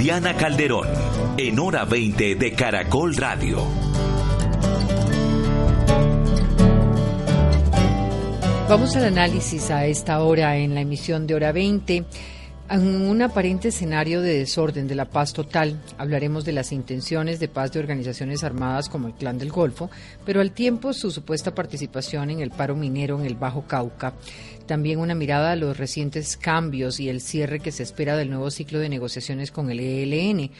Diana Calderón, en hora 20 de Caracol Radio. Vamos al análisis a esta hora en la emisión de hora 20. En un aparente escenario de desorden de la paz total, hablaremos de las intenciones de paz de organizaciones armadas como el Clan del Golfo, pero al tiempo su supuesta participación en el paro minero en el Bajo Cauca. También una mirada a los recientes cambios y el cierre que se espera del nuevo ciclo de negociaciones con el ELN.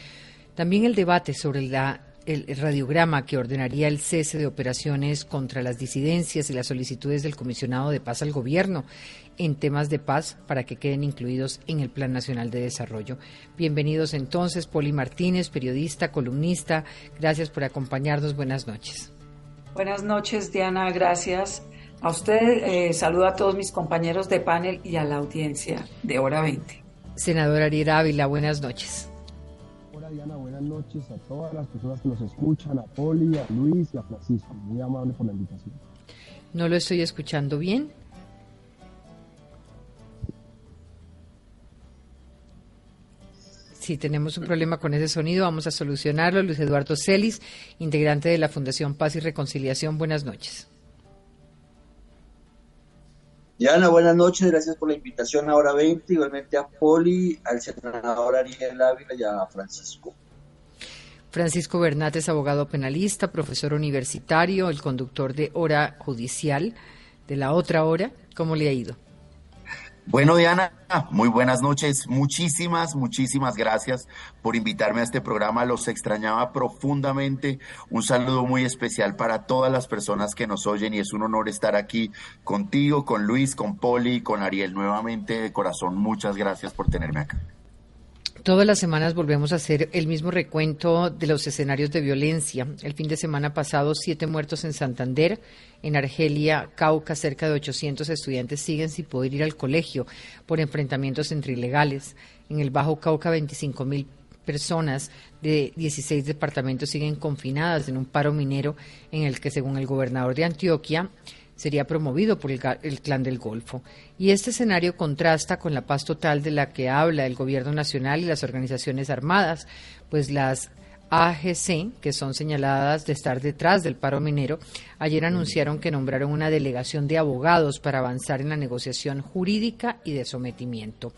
También el debate sobre la el radiograma que ordenaría el cese de operaciones contra las disidencias y las solicitudes del comisionado de paz al gobierno en temas de paz para que queden incluidos en el Plan Nacional de Desarrollo. Bienvenidos entonces, Poli Martínez, periodista, columnista. Gracias por acompañarnos. Buenas noches. Buenas noches, Diana. Gracias. A usted eh, saludo a todos mis compañeros de panel y a la audiencia de Hora 20. Senadora Ariel Ávila, buenas noches. Hola Diana, buenas noches a todas las personas que nos escuchan, a Poli, a Luis y a Francisco. Muy amable por la invitación. No lo estoy escuchando bien. Si tenemos un problema con ese sonido, vamos a solucionarlo. Luis Eduardo Celis, integrante de la Fundación Paz y Reconciliación. Buenas noches. Diana, buenas noches, gracias por la invitación a Hora 20, igualmente a Poli, al senador Ariel Ávila y a Francisco. Francisco Bernat es abogado penalista, profesor universitario, el conductor de Hora Judicial, de la otra hora. ¿Cómo le ha ido? Bueno, Diana, muy buenas noches. Muchísimas, muchísimas gracias por invitarme a este programa. Los extrañaba profundamente. Un saludo muy especial para todas las personas que nos oyen y es un honor estar aquí contigo, con Luis, con Poli, con Ariel. Nuevamente, de corazón, muchas gracias por tenerme acá. Todas las semanas volvemos a hacer el mismo recuento de los escenarios de violencia. El fin de semana pasado, siete muertos en Santander. En Argelia, Cauca, cerca de 800 estudiantes siguen sin poder ir al colegio por enfrentamientos entre ilegales. En el Bajo Cauca, 25 mil personas de 16 departamentos siguen confinadas en un paro minero en el que, según el gobernador de Antioquia, sería promovido por el, Clan del Golfo. Y este escenario contrasta con la paz total de la que habla el Gobierno Nacional y las organizaciones armadas, pues las AGC, que son señaladas de estar detrás del paro minero, ayer anunciaron que nombraron una delegación de abogados para avanzar en la negociación jurídica y de sometimiento.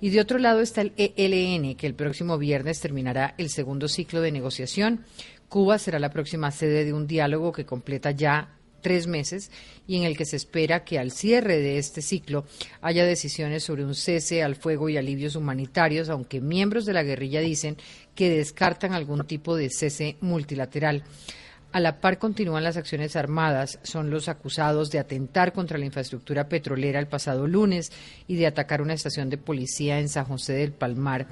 Y de otro lado está el ELN, que el próximo viernes terminará el segundo ciclo de negociación. Cuba será la próxima sede de un diálogo que completa ya tres meses y en el que se espera que al cierre de este ciclo haya decisiones sobre un cese al fuego y alivios humanitarios, aunque miembros de la guerrilla dicen que descartan algún tipo de cese multilateral. A la par continúan las acciones armadas, son los acusados de atentar contra la infraestructura petrolera el pasado lunes y de atacar una estación de policía en San José del Palmar.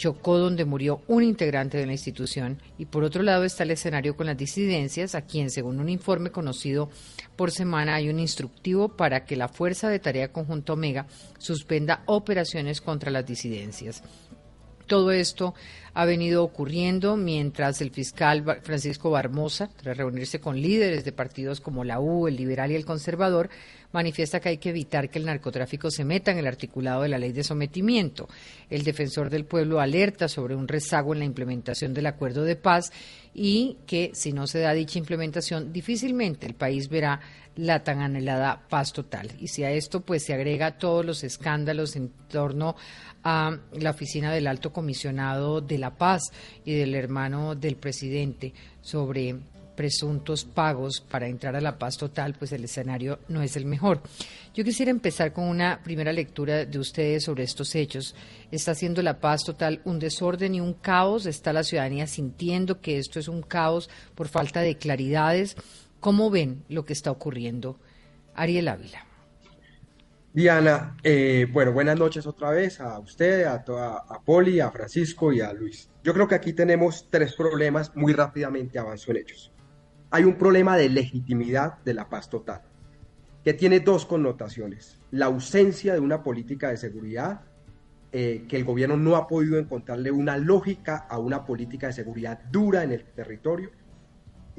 Chocó donde murió un integrante de la institución y por otro lado está el escenario con las disidencias, a quien según un informe conocido por semana hay un instructivo para que la Fuerza de Tarea Conjunto Omega suspenda operaciones contra las disidencias. Todo esto ha venido ocurriendo mientras el fiscal Francisco Barmosa, tras reunirse con líderes de partidos como la U, el Liberal y el Conservador, manifiesta que hay que evitar que el narcotráfico se meta en el articulado de la ley de sometimiento. El defensor del pueblo alerta sobre un rezago en la implementación del acuerdo de paz y que si no se da dicha implementación, difícilmente el país verá la tan anhelada paz total. Y si a esto pues se agrega todos los escándalos en torno a la oficina del alto comisionado de la paz y del hermano del presidente sobre presuntos pagos para entrar a la paz total, pues el escenario no es el mejor. Yo quisiera empezar con una primera lectura de ustedes sobre estos hechos. ¿Está haciendo la paz total un desorden y un caos? ¿Está la ciudadanía sintiendo que esto es un caos por falta de claridades? ¿Cómo ven lo que está ocurriendo? Ariel Ávila. Diana, eh, bueno, buenas noches otra vez a usted, a, toda, a Poli, a Francisco y a Luis. Yo creo que aquí tenemos tres problemas, muy rápidamente avanzo en ellos. Hay un problema de legitimidad de la paz total, que tiene dos connotaciones. La ausencia de una política de seguridad, eh, que el gobierno no ha podido encontrarle una lógica a una política de seguridad dura en el territorio,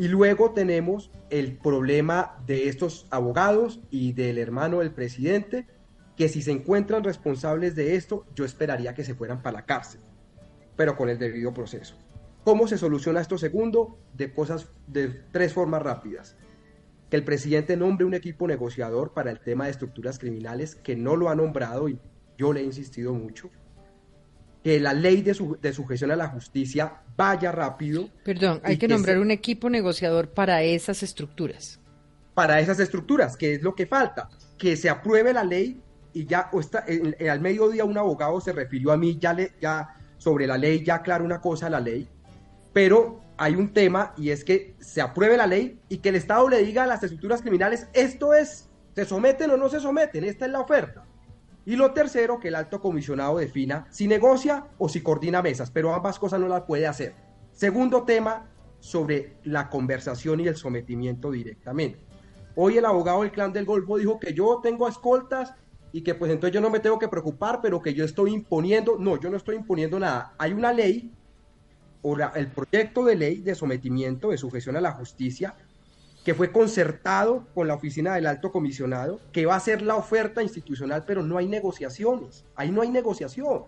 y luego tenemos el problema de estos abogados y del hermano del presidente, que si se encuentran responsables de esto, yo esperaría que se fueran para la cárcel, pero con el debido proceso. ¿Cómo se soluciona esto segundo? De cosas de tres formas rápidas. Que el presidente nombre un equipo negociador para el tema de estructuras criminales, que no lo ha nombrado y yo le he insistido mucho que la ley de, sujeción a la justicia vaya rápido. Perdón, hay que, nombrar un equipo negociador para esas estructuras. Para esas estructuras, que es lo que falta, que se apruebe la ley y ya o está, al mediodía un abogado se refirió a mí ya, le, ya sobre la ley, ya aclara una cosa la ley, pero hay un tema y es que se apruebe la ley y que el Estado le diga a las estructuras criminales, esto es, se someten o no se someten, esta es la oferta. Y lo tercero, que el alto comisionado defina si negocia o si coordina mesas, pero ambas cosas no las puede hacer. Segundo tema, sobre la conversación y el sometimiento directamente. Hoy el abogado del clan del Golfo dijo que yo tengo escoltas y que pues entonces yo no me tengo que preocupar, pero que yo estoy imponiendo, no, yo no estoy imponiendo nada. Hay una ley, o el proyecto de ley de sometimiento, de sujeción a la justicia, que fue concertado con la oficina del alto comisionado, que va a ser la oferta institucional, pero no hay negociaciones, ahí no hay negociación.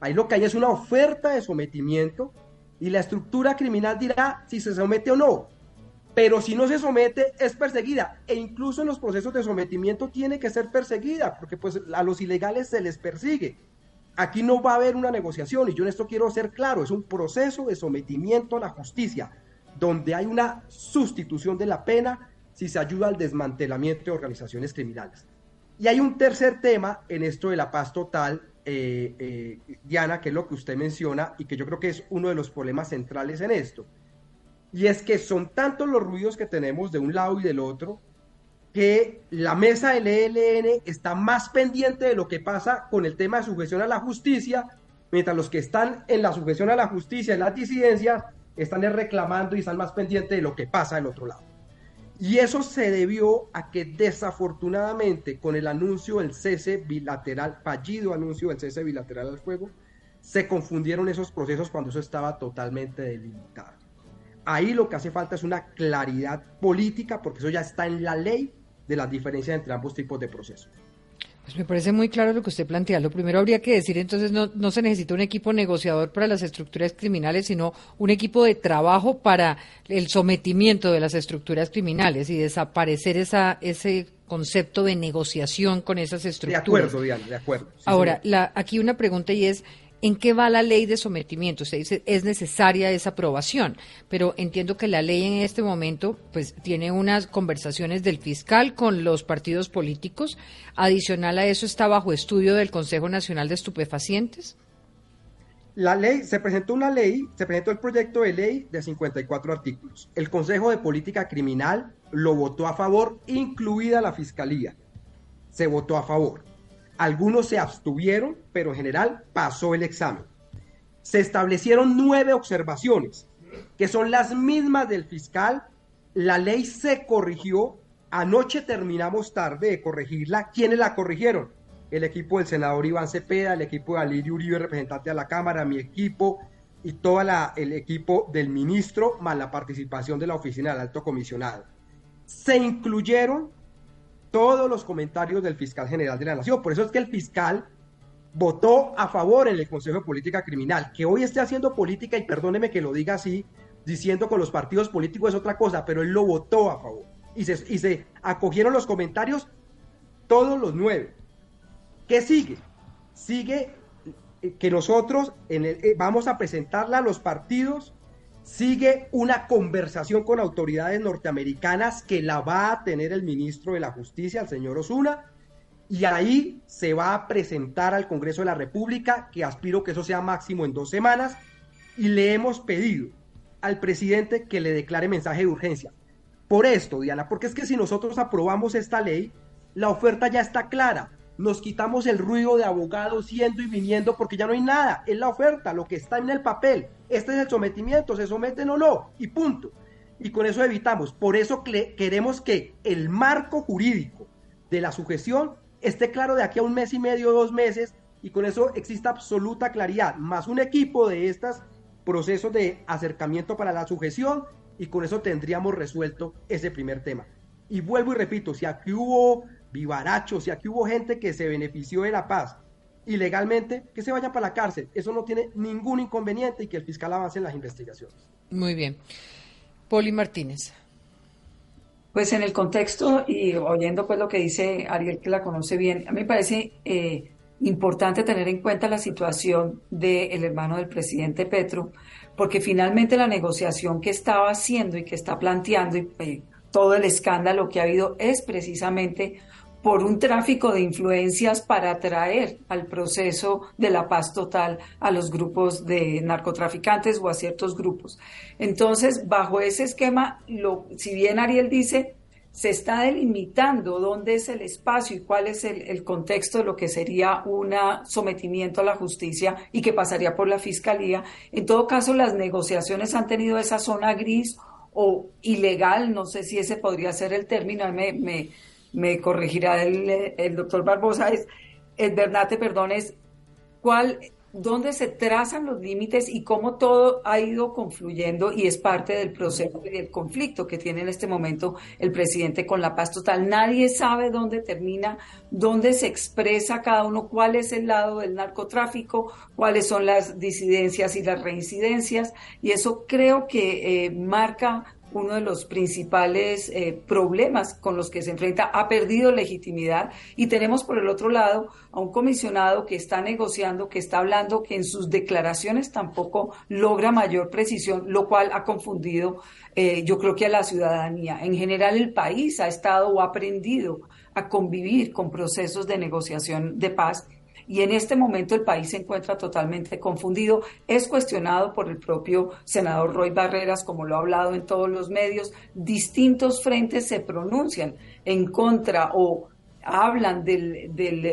Ahí lo que hay es una oferta de sometimiento y la estructura criminal dirá si se somete o no. Pero si no se somete, es perseguida. E incluso en los procesos de sometimiento tiene que ser perseguida, porque pues a los ilegales se les persigue. Aquí no va a haber una negociación, y yo en esto quiero ser claro, es un proceso de sometimiento a la justicia donde hay una sustitución de la pena si se ayuda al desmantelamiento de organizaciones criminales. Y hay un tercer tema en esto de la paz total, eh, eh, Diana, que es lo que usted menciona y que yo creo que es uno de los problemas centrales en esto. Y es que son tantos los ruidos que tenemos de un lado y del otro que la mesa del ELN está más pendiente de lo que pasa con el tema de sujeción a la justicia, mientras los que están en la sujeción a la justicia, en las disidencias, están reclamando y están más pendientes de lo que pasa del otro lado. Y eso se debió a que desafortunadamente con el anuncio del cese bilateral, fallido anuncio del cese bilateral al fuego, se confundieron esos procesos cuando eso estaba totalmente delimitado. Ahí lo que hace falta es una claridad política, porque eso ya está en la ley de las diferencias entre ambos tipos de procesos. Pues me parece muy claro lo que usted plantea. Lo primero habría que decir entonces no, no se necesita un equipo negociador para las estructuras criminales, sino un equipo de trabajo para el sometimiento de las estructuras criminales y desaparecer esa, ese concepto de negociación con esas estructuras. De acuerdo, Diana, de acuerdo. Ahora, la, aquí una pregunta y es, ¿En qué va la ley de sometimiento? Usted dice, es necesaria esa aprobación, pero entiendo que la ley en este momento pues tiene unas conversaciones del fiscal con los partidos políticos. Adicional a eso está bajo estudio del Consejo Nacional de Estupefacientes. La ley, se presentó una ley, se presentó el proyecto de ley de 54 artículos. El Consejo de Política Criminal lo votó a favor, incluida la Fiscalía. Se votó a favor. Algunos se abstuvieron, pero en general pasó el examen. Se establecieron nueve observaciones, que son las mismas del fiscal. La ley se corrigió. Anoche terminamos tarde de corregirla. ¿Quiénes la corrigieron? El equipo del senador Iván Cepeda, el equipo de Alirio Uribe, representante de la Cámara, mi equipo y todo el equipo del ministro, más la participación de la oficina del alto comisionado. Se incluyeron todos los comentarios del fiscal general de la Nación. Por eso es que el fiscal votó a favor en el Consejo de Política Criminal. Que hoy esté haciendo política, y perdóneme que lo diga así, diciendo con los partidos políticos es otra cosa, pero él lo votó a favor. Y se, y se acogieron los comentarios todos los nueve. ¿Qué sigue? Sigue que nosotros en el, eh, vamos a presentarla a los partidos sigue una conversación con autoridades norteamericanas que la va a tener el ministro de la Justicia, el señor Osuna, y ahí se va a presentar al Congreso de la República, que aspiro que eso sea máximo en dos semanas, y le hemos pedido al presidente que le declare mensaje de urgencia. Por esto, Diana, porque es que si nosotros aprobamos esta ley, la oferta ya está clara. Nos quitamos el ruido de abogados yendo y viniendo porque ya no hay nada, es la oferta, lo que está en el papel, este es el sometimiento, se someten o no, y punto. Y con eso evitamos, por eso queremos que el marco jurídico de la sujeción esté claro de aquí a un mes y medio, dos meses, y con eso exista absoluta claridad, más un equipo de estos procesos de acercamiento para la sujeción, y con eso tendríamos resuelto ese primer tema. Y vuelvo y repito, si aquí hubo vivarachos, si aquí hubo gente que se benefició de la paz ilegalmente, que se vayan para la cárcel. Eso no tiene ningún inconveniente y que el fiscal avance en las investigaciones. Muy bien. Poli Martínez. Pues en el contexto y oyendo pues lo que dice Ariel, que la conoce bien, a mí me parece eh, importante tener en cuenta la situación del hermano del presidente Petro, porque finalmente la negociación que estaba haciendo y que está planteando y eh, todo el escándalo que ha habido es precisamente por un tráfico de influencias para atraer al proceso de la paz total a los grupos de narcotraficantes o a ciertos grupos. Entonces, bajo ese esquema, lo, si bien Ariel dice, se está delimitando dónde es el espacio y cuál es el, contexto de lo que sería un sometimiento a la justicia y que pasaría por la fiscalía. En todo caso, las negociaciones han tenido esa zona gris o ilegal, no sé si ese podría ser el término, me, me, me corregirá el, doctor Barbosa, es, el Bernate, perdón, es cuál, dónde se trazan los límites y cómo todo ha ido confluyendo y es parte del proceso del conflicto que tiene en este momento el presidente con la paz total. Nadie sabe dónde termina, dónde se expresa cada uno, cuál es el lado del narcotráfico, cuáles son las disidencias y las reincidencias y eso creo que eh, marca uno de los principales eh, problemas con los que se enfrenta, ha perdido legitimidad y tenemos por el otro lado a un comisionado que está negociando, que está hablando, que en sus declaraciones tampoco logra mayor precisión, lo cual ha confundido eh, yo creo que a la ciudadanía. En general el país ha estado o ha aprendido a convivir con procesos de negociación de paz y en este momento el país se encuentra totalmente confundido. Es cuestionado por el propio senador Roy Barreras, como lo ha hablado en todos los medios. Distintos frentes se pronuncian en contra o hablan del,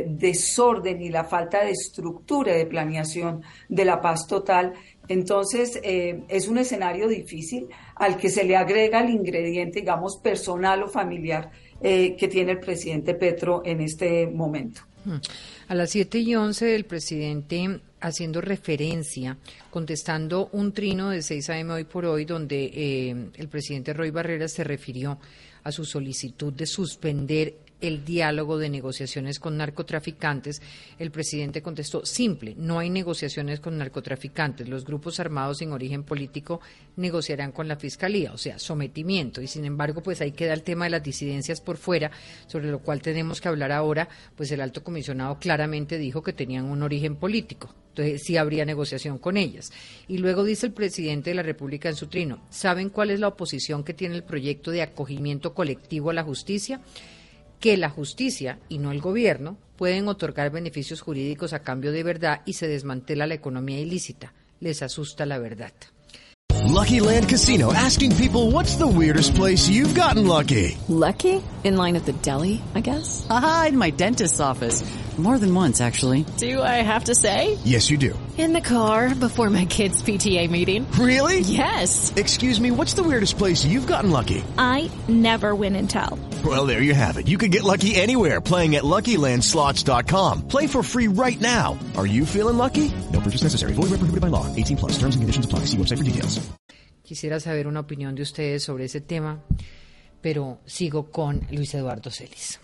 desorden y la falta de estructura de planeación de la paz total. Entonces, eh, es un escenario difícil al que se le agrega el ingrediente, digamos, personal o familiar eh, que tiene el presidente Petro en este momento. A las 7 y 11 el presidente haciendo referencia, contestando un trino de 6 a.m. hoy por hoy, donde eh, el presidente Roy Barreras se refirió a su solicitud de suspender el diálogo de negociaciones con narcotraficantes, el presidente contestó simple, no hay negociaciones con narcotraficantes, los grupos armados sin origen político negociarán con la fiscalía, o sea, sometimiento, y sin embargo, pues ahí queda el tema de las disidencias por fuera, sobre lo cual tenemos que hablar ahora, pues el alto comisionado claramente dijo que tenían un origen político. Entonces sí habría negociación con ellas. Y luego dice el presidente de la República en su trino, ¿saben cuál es la oposición que tiene el proyecto de acogimiento colectivo a la justicia? Que la justicia y no el gobierno pueden otorgar beneficios jurídicos a cambio de verdad y se desmantela la economía ilícita. Les asusta la verdad. Lucky Land Casino asking people what's the weirdest place you've gotten lucky? Lucky? In line at the deli, I guess. Aha, in my dentist's office. More than once, actually. Do I have to say? Yes, you do. In the car before my kids' PTA meeting. Really? Yes. Excuse me, what's the weirdest place you've gotten lucky? I never win and tell. Well, there you have it. You can get lucky anywhere playing at LuckyLandSlots.com. Play for free right now. Are you feeling lucky? No purchase necessary. Void where prohibited by law. 18 plus. Terms and conditions apply. See website for details. Quisiera saber una opinión de ustedes sobre ese tema, pero sigo con Luis Eduardo Celis.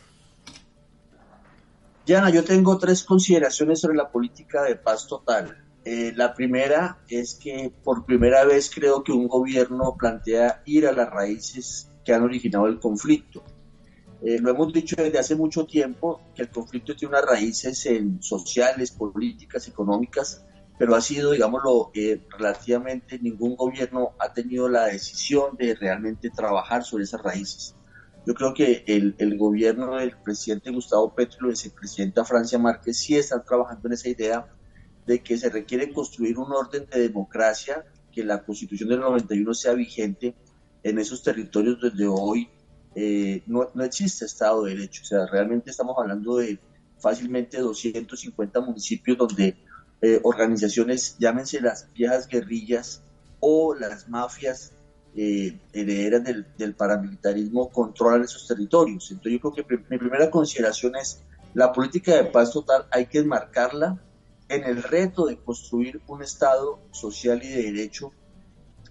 Diana, yo tengo tres consideraciones sobre la política de paz total. Eh, la primera es que por primera vez creo que un gobierno plantea ir a las raíces que han originado el conflicto. Eh, lo hemos dicho desde hace mucho tiempo que el conflicto tiene unas raíces en sociales, políticas, económicas, pero ha sido, digámoslo, eh, relativamente ningún gobierno ha tenido la decisión de realmente trabajar sobre esas raíces. Yo creo que el, gobierno del presidente Gustavo Petro y el vicepresidenta Francia Márquez sí están trabajando en esa idea de que se requiere construir un orden de democracia, que la constitución del 91 sea vigente en esos territorios donde hoy eh, no, no, existe Estado de Derecho. O sea, realmente estamos hablando de fácilmente 250 municipios donde eh, organizaciones, llámense las viejas guerrillas o las mafias eh, herederas del, paramilitarismo, controlan esos territorios. Entonces yo creo que mi primera consideración es la política de paz total hay que enmarcarla en el reto de construir un Estado social y de derecho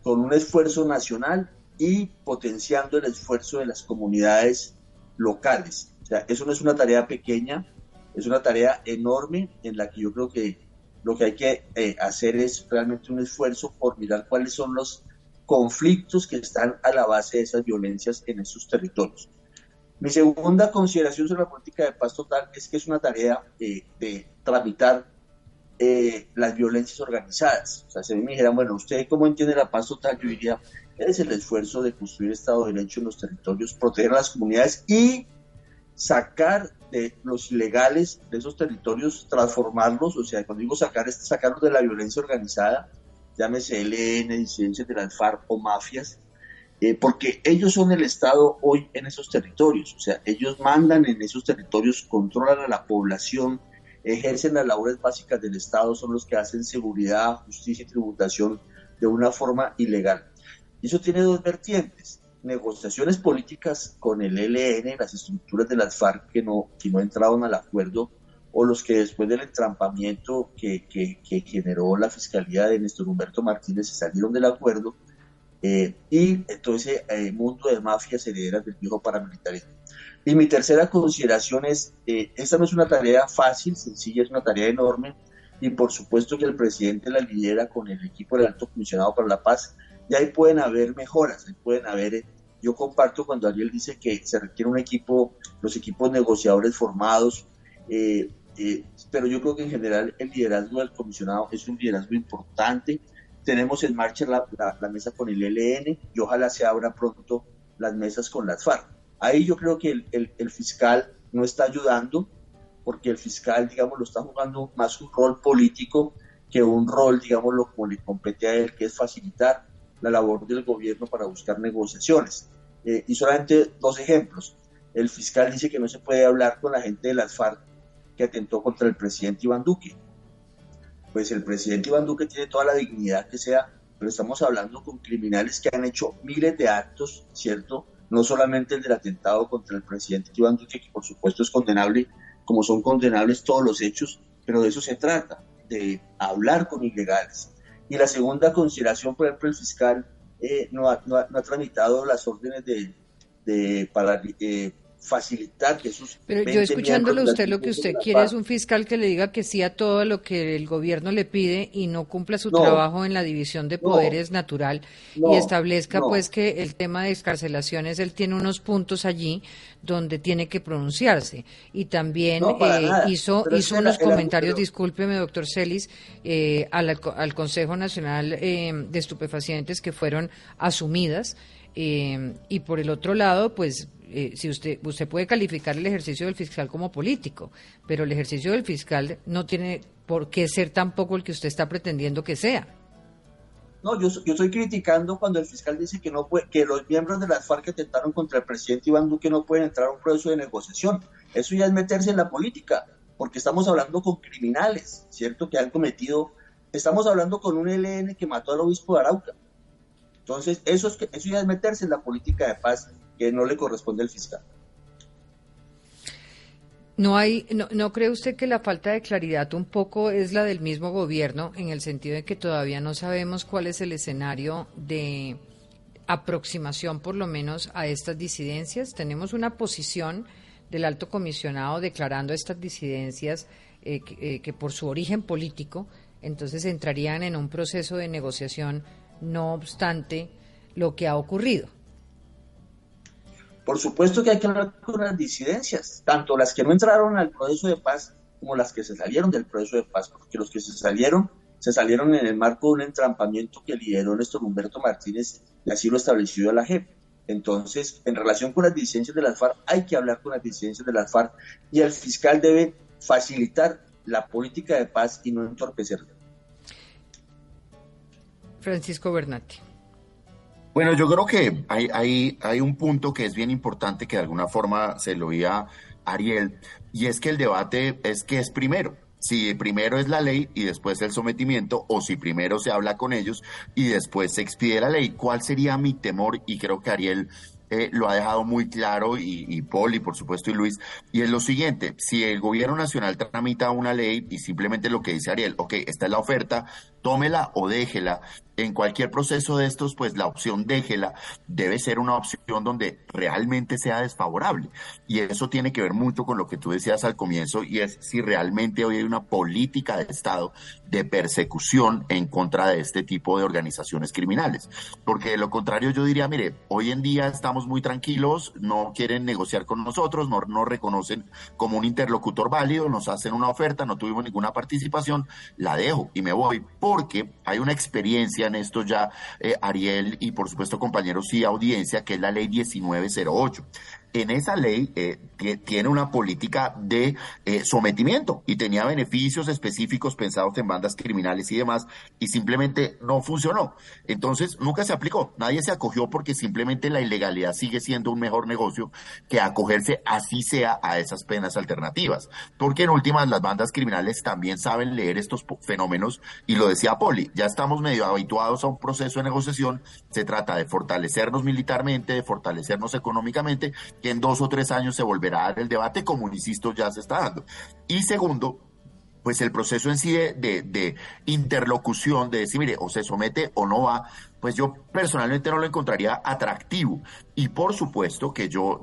con un esfuerzo nacional y potenciando el esfuerzo de las comunidades locales. O sea, eso no es una tarea pequeña, es una tarea enorme en la que yo creo que lo que hay que eh, hacer es realmente un esfuerzo por mirar cuáles son los conflictos que están a la base de esas violencias en esos territorios. Mi segunda consideración sobre la política de paz total es que es una tarea eh, de tramitar eh, las violencias organizadas. O sea, si me dijeran, bueno, ¿usted cómo entiende la paz total? Yo diría, es el esfuerzo de construir Estado de Derecho en los territorios, proteger a las comunidades y sacar de los ilegales de esos territorios, transformarlos, o sea, cuando digo sacar, es sacarlos de la violencia organizada, llámese LN, disidencias de las FARC o mafias, eh, porque ellos son el Estado hoy en esos territorios, o sea, ellos mandan en esos territorios, controlan a la población, ejercen las labores básicas del Estado, son los que hacen seguridad, justicia y tributación de una forma ilegal. Y eso tiene dos vertientes, negociaciones políticas con el ELN, las estructuras de las FARC que no, que no entraron al acuerdo, o los que después del entrampamiento que, que, generó la Fiscalía de Néstor Humberto Martínez se salieron del acuerdo, eh, y todo ese eh, mundo de mafias herederas del viejo paramilitarismo. Y mi tercera consideración es, eh, esta no es una tarea fácil, sencilla, es una tarea enorme, y por supuesto que el presidente la lidera con el equipo del Alto Comisionado para la Paz, y ahí pueden haber mejoras, ahí pueden haber, yo comparto cuando Ariel dice que se requiere un equipo, los equipos negociadores formados, pero yo creo que en general el liderazgo del comisionado es un liderazgo importante, tenemos en marcha la, mesa con el ELN y ojalá se abra pronto las mesas con las FARC. Ahí yo creo que el, el, fiscal no está ayudando porque el fiscal, digamos, lo está jugando más un rol político que un rol, digamos, lo como le compete a él, que es facilitar la labor del gobierno para buscar negociaciones. Eh, y solamente dos ejemplos. El fiscal dice que no se puede hablar con la gente de las FARC que atentó contra el presidente Iván Duque pues el presidente Iván Duque tiene toda la dignidad que sea, pero estamos hablando con criminales que han hecho miles de actos, ¿cierto? No solamente el del atentado contra el presidente Iván Duque, que por supuesto es condenable, como son condenables todos los hechos, pero de eso se trata, de hablar con ilegales. Y la segunda consideración, por ejemplo, el fiscal eh, no, ha, no, ha, tramitado las órdenes de, de para, eh, facilitar que sus... Pero yo escuchándolo usted lo que usted quiere es un fiscal que le diga que sí a todo lo que el gobierno le pide y no cumpla su trabajo en la división de poderes natural y establezca pues que el tema de escarcelaciones, él tiene unos puntos allí donde tiene que pronunciarse. Y también eh, hizo, hizo unos comentarios, discúlpeme doctor Celis, eh, al, al, Consejo Nacional eh, de Estupefacientes que fueron asumidas. Y por el otro lado, pues eh, si usted usted puede calificar el ejercicio del fiscal como político, pero el ejercicio del fiscal no tiene por qué ser tampoco el que usted está pretendiendo que sea. No, yo, yo estoy criticando cuando el fiscal dice que no puede, que los miembros de las FARC que atentaron contra el presidente Iván Duque no pueden entrar a un proceso de negociación. Eso ya es meterse en la política, porque estamos hablando con criminales, ¿cierto? Que han cometido, estamos hablando con un ELN que mató al obispo de Arauca. Entonces, eso, es, eso ya es meterse en la política de paz que no le corresponde al fiscal. No hay, no, no, cree usted que la falta de claridad un poco es la del mismo gobierno en el sentido de que todavía no sabemos cuál es el escenario de aproximación, por lo menos, a estas disidencias. Tenemos una posición del alto comisionado declarando estas disidencias eh, eh, que por su origen político, entonces entrarían en un proceso de negociación, no obstante lo que ha ocurrido. Por supuesto que hay que hablar con las disidencias, tanto las que no entraron al proceso de paz como las que se salieron del proceso de paz, porque los que se salieron, se salieron en el marco de un entrampamiento que lideró Néstor Humberto Martínez y así lo estableció la JEP. Entonces, en relación con las disidencias de las FARC, hay que hablar con las disidencias de las FARC y el fiscal debe facilitar la política de paz y no entorpecerla. Francisco Bernati. Bueno, yo creo que hay, hay, hay un punto que es bien importante que de alguna forma se lo había Ariel, y es que el debate es que es primero si primero es la ley y después el sometimiento, o si primero se habla con ellos y después se expide la ley. ¿Cuál sería mi temor? Y creo que Ariel eh, lo ha dejado muy claro, y, y Paul, y por supuesto, y Luis, y es lo siguiente, si el gobierno nacional tramita una ley y simplemente lo que dice Ariel, ok, esta es la oferta, tómela o déjela, en cualquier proceso de estos, pues la opción déjela debe ser una opción donde realmente sea desfavorable. Y eso tiene que ver mucho con lo que tú decías al comienzo, y es si realmente hoy hay una política de Estado de persecución en contra de este tipo de organizaciones criminales. Porque de lo contrario yo diría, mire, hoy en día estamos muy tranquilos, no quieren negociar con nosotros, no nos reconocen como un interlocutor válido, nos hacen una oferta, no tuvimos ninguna participación, la dejo y me voy, porque hay una experiencia en esto ya, eh, Ariel y por supuesto compañeros y audiencia, que es la ley 1908 en esa ley eh, tiene una política de eh, sometimiento y tenía beneficios específicos pensados en bandas criminales y demás, y simplemente no funcionó. Entonces, nunca se aplicó. Nadie se acogió porque simplemente la ilegalidad sigue siendo un mejor negocio que acogerse así sea a esas penas alternativas. Porque en últimas, las bandas criminales también saben leer estos fenómenos y lo decía Poli, ya estamos medio habituados a un proceso de negociación. Se trata de fortalecernos militarmente, de fortalecernos económicamente que en dos o tres años se volverá a dar el debate, como insisto, ya se está dando. Y segundo, pues el proceso en sí de, de, interlocución, de decir, mire, o se somete o no va, pues yo personalmente no lo encontraría atractivo. Y por supuesto que yo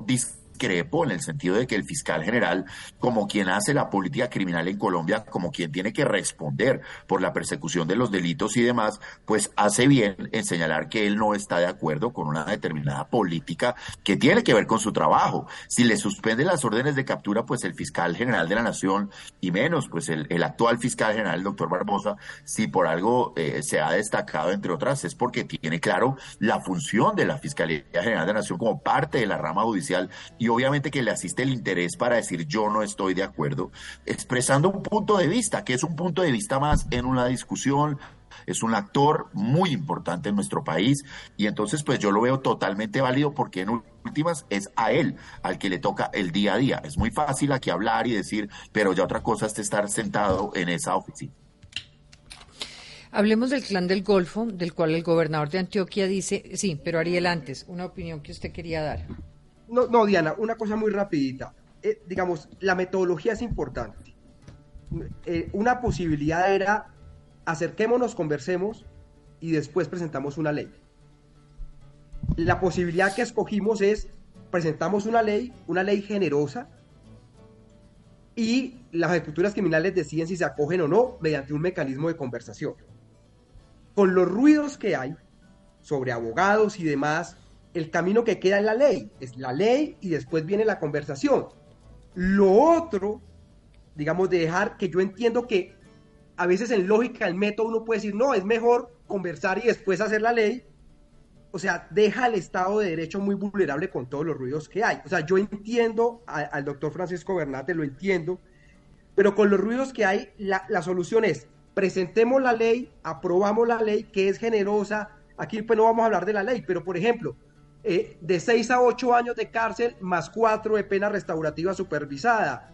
discrepo en el sentido de que el fiscal general, como quien hace la política criminal en Colombia, como quien tiene que responder por la persecución de los delitos y demás, pues hace bien en señalar que él no está de acuerdo con una determinada política que tiene que ver con su trabajo. Si le suspende las órdenes de captura, pues el fiscal general de la Nación y menos, pues el, actual fiscal general, el doctor Barbosa, si por algo eh, se ha destacado, entre otras, es porque tiene claro la función de la Fiscalía General de la Nación como parte de la rama judicial y obviamente que le asiste el interés para decir yo no estoy de acuerdo, expresando un punto de vista, que es un punto de vista más en una discusión, es un actor muy importante en nuestro país y entonces pues yo lo veo totalmente válido porque en últimas es a él al que le toca el día a día. Es muy fácil aquí hablar y decir, pero ya otra cosa es estar sentado en esa oficina. Hablemos del clan del Golfo, del cual el gobernador de Antioquia dice, sí, pero Ariel antes, una opinión que usted quería dar. No, no, Diana, una cosa muy rapidita. Eh, digamos, la metodología es importante. Eh, una posibilidad era acerquémonos, conversemos y después presentamos una ley. La posibilidad que escogimos es presentamos una ley, una ley generosa y las estructuras criminales deciden si se acogen o no mediante un mecanismo de conversación. Con los ruidos que hay sobre abogados y demás, el camino que queda es la ley, es la ley y después viene la conversación. Lo otro, digamos, de dejar que yo entiendo que a veces en lógica, el método uno puede decir, no, es mejor conversar y después hacer la ley. O sea, deja al Estado de Derecho muy vulnerable con todos los ruidos que hay. O sea, yo entiendo al doctor Francisco Bernate, lo entiendo, pero con los ruidos que hay, la, la solución es, presentemos la ley, aprobamos la ley, que es generosa. Aquí pues no vamos a hablar de la ley, pero por ejemplo, eh, de 6 a 8 años de cárcel más 4 de pena restaurativa supervisada.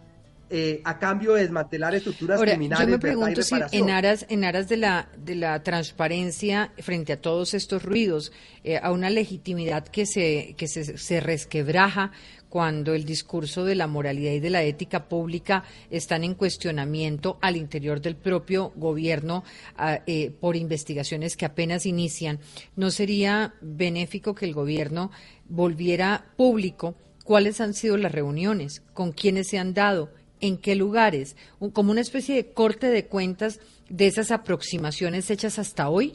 Eh, a cambio de desmantelar estructuras criminales. Yo me pregunto si en aras, en aras de la, de la transparencia frente a todos estos ruidos, eh, a una legitimidad que se, que se, se resquebraja cuando el discurso de la moralidad y de la ética pública están en cuestionamiento al interior del propio gobierno ah, eh, por investigaciones que apenas inician, ¿no sería benéfico que el gobierno volviera público cuáles han sido las reuniones, con quiénes se han dado, en qué lugares, como una especie de corte de cuentas de esas aproximaciones hechas hasta hoy,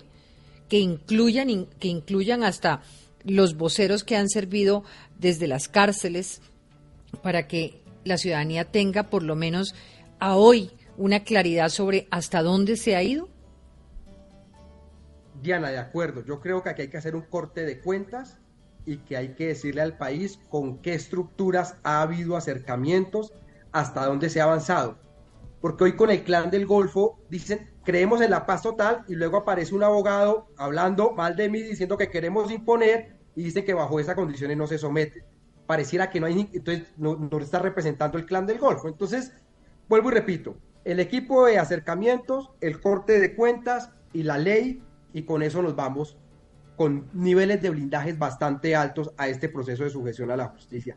que incluyan, que incluyan hasta los voceros que han servido desde las cárceles para que la ciudadanía tenga por lo menos a hoy una claridad sobre hasta dónde se ha ido? Diana, de acuerdo. Yo creo que aquí hay que hacer un corte de cuentas y que hay que decirle al país con qué estructuras ha habido acercamientos, hasta dónde se ha avanzado. Porque hoy con el clan del Golfo dicen, creemos en la paz total y luego aparece un abogado hablando mal de mí diciendo que queremos imponer y dice que bajo esas condiciones no se somete. pareciera que no hay, entonces no, no está representando el clan del Golfo. Entonces, vuelvo y repito, el equipo de acercamientos, el corte de cuentas y la ley, y con eso nos vamos con niveles de blindajes bastante altos a este proceso de sujeción a la justicia.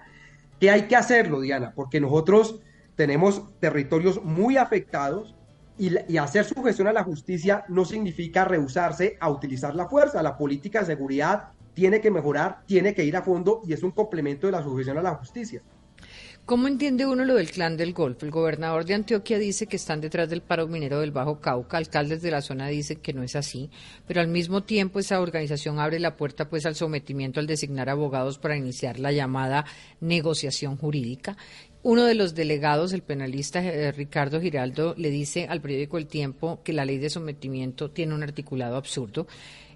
¿Qué hay que hacerlo, Diana? Porque nosotros tenemos territorios muy afectados y, y, hacer sujeción a la justicia no significa rehusarse a utilizar la fuerza. La política de seguridad tiene que mejorar, tiene que ir a fondo y es un complemento de la sujeción a la justicia. ¿Cómo entiende uno lo del clan del Golfo? El gobernador de Antioquia dice que están detrás del paro minero del Bajo Cauca, alcaldes de la zona dicen que no es así, pero al mismo tiempo esa organización abre la puerta pues al sometimiento al designar abogados para iniciar la llamada negociación jurídica. Uno de los delegados, el penalista eh, Ricardo Giraldo, le dice al periódico El Tiempo que la ley de sometimiento tiene un articulado absurdo,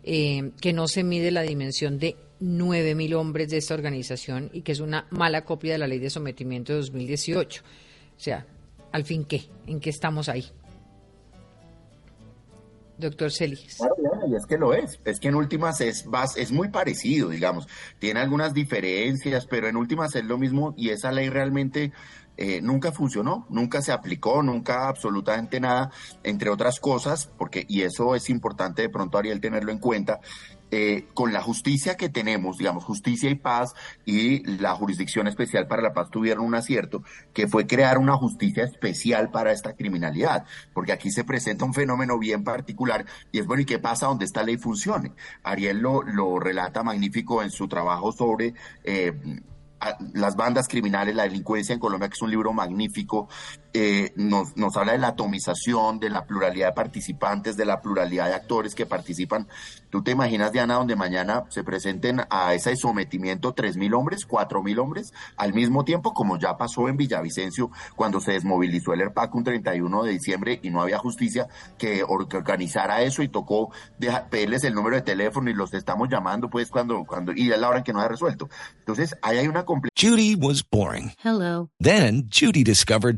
eh, que no se mide la dimensión de nueve mil hombres de esta organización y que es una mala copia de la ley de sometimiento de 2018. O sea, al fin, ¿qué? ¿En qué estamos ahí? Doctor Celis. Claro, y es que lo es. Es que en últimas es, es muy parecido, digamos. Tiene algunas diferencias, pero en últimas es lo mismo y esa ley realmente eh, nunca funcionó, nunca se aplicó, nunca absolutamente nada, entre otras cosas, porque, y eso es importante de pronto, Ariel, tenerlo en cuenta, eh, con la justicia que tenemos, digamos, justicia y paz y la jurisdicción especial para la paz tuvieron un acierto, que fue crear una justicia especial para esta criminalidad, porque aquí se presenta un fenómeno bien particular y es bueno, ¿y qué pasa donde esta ley funcione? Ariel lo, lo relata magnífico en su trabajo sobre... Eh, las bandas criminales, la delincuencia en Colombia, que es un libro magnífico, eh, nos, nos habla de la atomización, de la pluralidad de participantes, de la pluralidad de actores que participan. ¿Tú te imaginas, Diana, donde mañana se presenten a ese sometimiento tres mil hombres, cuatro mil hombres al mismo tiempo, como ya pasó en Villavicencio cuando se desmovilizó el ERPAC un 31 de diciembre y no había justicia que organizara eso y tocó pedirles el número de teléfono y los estamos llamando pues cuando, cuando, y es la hora en que no ha resuelto. Entonces, ahí hay una Judy was boring. Hello. Then Judy discovered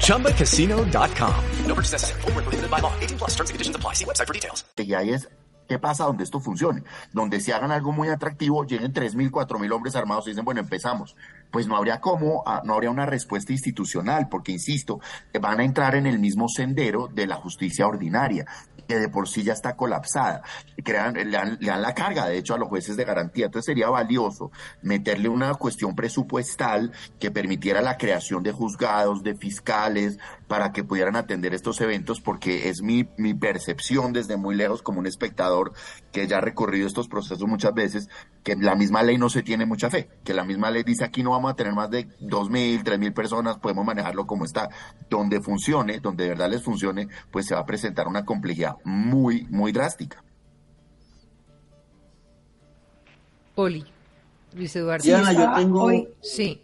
ChumbaCasino.com. No purchase necessary. Full prohibited by law. 18 plus terms and conditions apply. See website for details. Y ahí es ¿Qué pasa donde esto funcione? Donde se hagan algo muy atractivo, lleguen 3.000, 4.000 hombres armados y dicen, bueno, empezamos. Pues no habría cómo, ah, no habría una respuesta institucional, porque, insisto, van a entrar en el mismo sendero de la justicia ordinaria que de por sí ya está colapsada. Crean, le, dan, la carga, de hecho, a los jueces de garantía. Entonces sería valioso meterle una cuestión presupuestal que permitiera la creación de juzgados, de fiscales, para que pudieran atender estos eventos, porque es mi, mi percepción desde muy lejos como un espectador que ya ha recorrido estos procesos muchas veces, que la misma ley no se tiene mucha fe, que la misma ley dice aquí no vamos a tener más de dos mil, tres mil personas, podemos manejarlo como está. Donde funcione, donde de verdad les funcione, pues se va a presentar una complejidad muy, muy drástica. Poli, Luis Eduardo. Diana, yo tengo... Hoy, sí.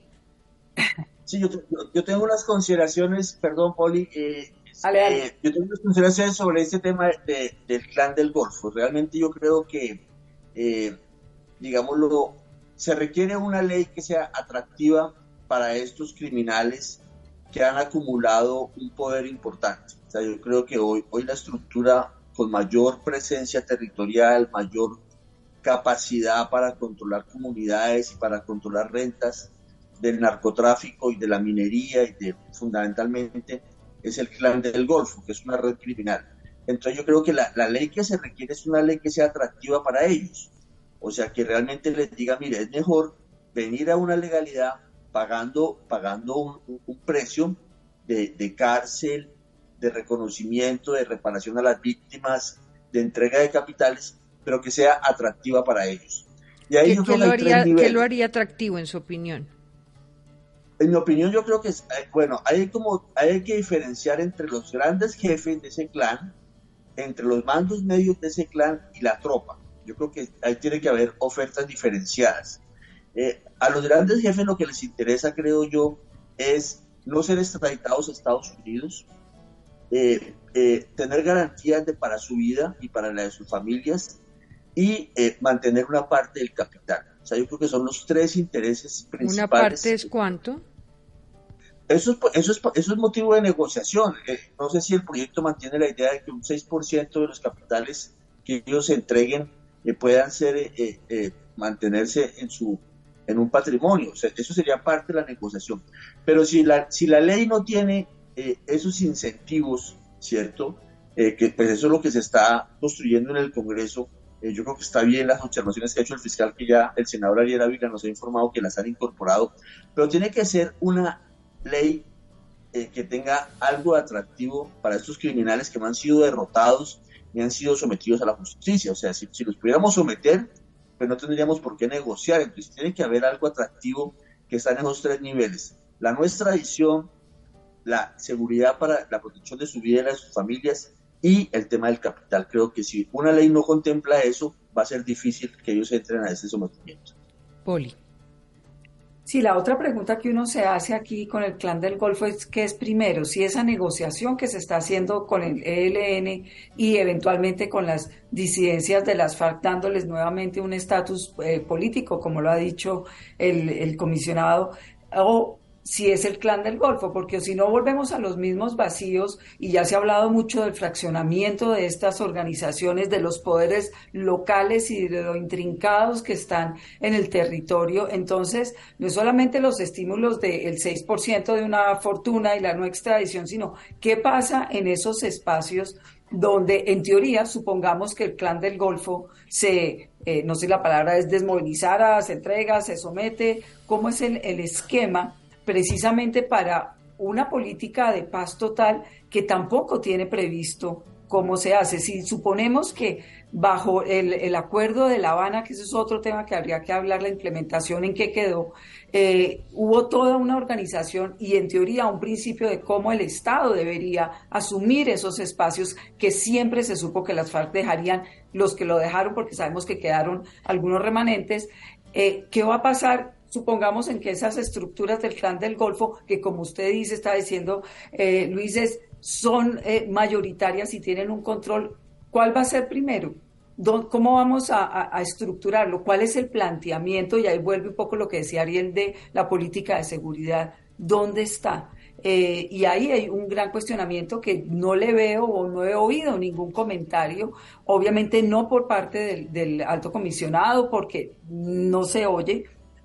Sí, yo, yo, tengo unas consideraciones, perdón, Poli, eh, dale, dale. Eh, yo tengo unas consideraciones sobre este tema de, del clan del Golfo. Realmente yo creo que, eh, digámoslo, se requiere una ley que sea atractiva para estos criminales que han acumulado un poder importante. Yo creo que hoy, hoy la estructura con mayor presencia territorial, mayor capacidad para controlar comunidades y para controlar rentas del narcotráfico y de la minería y de fundamentalmente es el clan del Golfo, que es una red criminal. Entonces yo creo que la, la, ley que se requiere es una ley que sea atractiva para ellos. O sea, que realmente les diga, mire, es mejor venir a una legalidad pagando, pagando un, un precio de, de, cárcel, de reconocimiento, de reparación a las víctimas, de entrega de capitales, pero que sea atractiva para ellos. Y ahí ¿Qué, yo qué creo que lo hay tres haría, qué niveles. lo haría atractivo en su opinión? En mi opinión, yo creo que, es, eh, bueno, hay, como, hay que diferenciar entre los grandes jefes de ese clan, entre los mandos medios de ese clan y la tropa. Yo creo que ahí tiene que haber ofertas diferenciadas. Eh, a los grandes jefes lo que les interesa, creo yo, es no ser extraditados a Estados Unidos, eh, eh, tener garantías de, para su vida y para la de sus familias y eh, mantener una parte del capital. O sea, yo creo que son los tres intereses principales. ¿Una parte es cuánto? Eso es, eso es, eso es motivo de negociación. Eh, no sé si el proyecto mantiene la idea de que un 6% de los capitales que ellos entreguen eh, puedan ser eh, eh, mantenerse en su en un patrimonio. O sea, eso sería parte de la negociación. Pero si la, si la ley no tiene eh, esos incentivos, ¿cierto? Eh, que pues eso es lo que se está construyendo en el Congreso. Eh, yo creo que está bien las observaciones que ha hecho el fiscal, que ya el senador Ariel Ávila nos ha informado que las han incorporado, pero tiene que ser una ley eh, que tenga algo atractivo para estos criminales que no han sido derrotados ni han sido sometidos a la justicia. O sea, si, si los pudiéramos someter, pues no tendríamos por qué negociar. Entonces tiene que haber algo atractivo que está en esos tres niveles. La no extradición, la seguridad para la protección de su vida y de sus familias y el tema del capital. Creo que si una ley no contempla eso, va a ser difícil que ellos entren a ese sometimiento. Poli. Sí, la otra pregunta que uno se hace aquí con el clan del Golfo es qué es primero, si esa negociación que se está haciendo con el ELN y eventualmente con las disidencias de las FARC dándoles nuevamente un estatus eh, político, como lo ha dicho el, el comisionado, o si es el clan del Golfo, porque si no volvemos a los mismos vacíos, y ya se ha hablado mucho del fraccionamiento de estas organizaciones, de los poderes locales y de lo intrincados que están en el territorio, entonces no es solamente los estímulos del 6% de una fortuna y la no extradición, sino qué pasa en esos espacios donde en teoría supongamos que el clan del Golfo se, eh, no sé la palabra es desmovilizara, se entrega, se somete, cómo es el esquema precisamente para una política de paz total que tampoco tiene previsto cómo se hace. Si suponemos que bajo el, el, acuerdo de La Habana, que ese es otro tema que habría que hablar, la implementación en qué quedó, eh, hubo toda una organización y en teoría un principio de cómo el Estado debería asumir esos espacios que siempre se supo que las FARC dejarían, los que lo dejaron porque sabemos que quedaron algunos remanentes. Eh, ¿Qué va a pasar supongamos en que esas estructuras del clan del Golfo, que como usted dice, está diciendo eh, Luis, son eh, mayoritarias y tienen un control, ¿cuál va a ser primero? ¿Cómo vamos a, estructurarlo? ¿Cuál es el planteamiento? Y ahí vuelve un poco lo que decía Ariel de la política de seguridad. ¿Dónde está? Eh, y ahí hay un gran cuestionamiento que no le veo o no he oído ningún comentario, obviamente no por parte del alto comisionado, porque no se oye,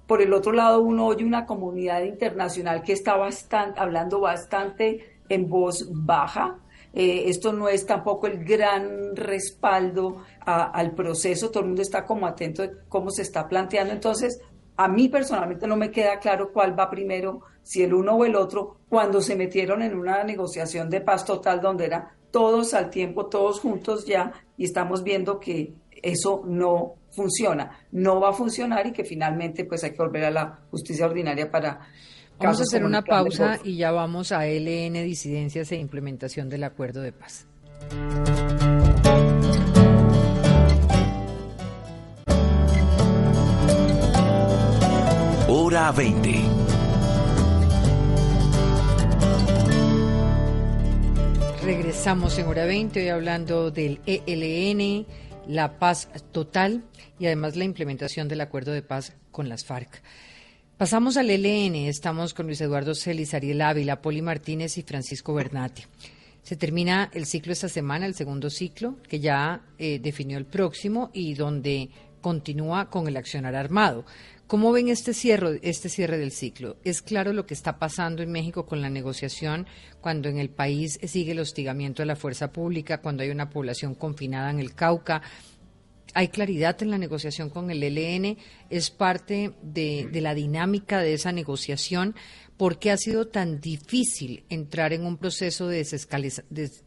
por el otro lado, uno oye una comunidad internacional que está bastante, hablando bastante en voz baja. Eh, esto no es tampoco el gran respaldo al proceso, todo el mundo está como atento de cómo se está planteando. Entonces, a mí personalmente no me queda claro cuál va primero, si el uno o el otro, cuando se metieron en una negociación de paz total donde era todos al tiempo, todos juntos ya, y estamos viendo que eso no funciona, no va a funcionar y que finalmente pues hay que volver a la justicia ordinaria para... Vamos a hacer una pausa y ya vamos a LN, disidencias e implementación del acuerdo de paz. Hora 20. Regresamos en hora 20, hoy hablando del ELN, la paz total y además la implementación del acuerdo de paz con las FARC. Pasamos al ELN, estamos con Luis Eduardo Celis, Ariel Ávila, Poli Martínez y Francisco Bernati. Se termina el ciclo esta semana, el segundo ciclo, que ya eh, definió el próximo y donde continúa con el accionar armado. ¿Cómo ven este cierre, este cierre del ciclo? ¿Es claro lo que está pasando en México con la negociación cuando en el país sigue el hostigamiento de la fuerza pública, cuando hay una población confinada en el Cauca? ¿Hay claridad en la negociación con el ELN? ¿Es parte de, la dinámica de esa negociación? ¿Por qué ha sido tan difícil entrar en un proceso de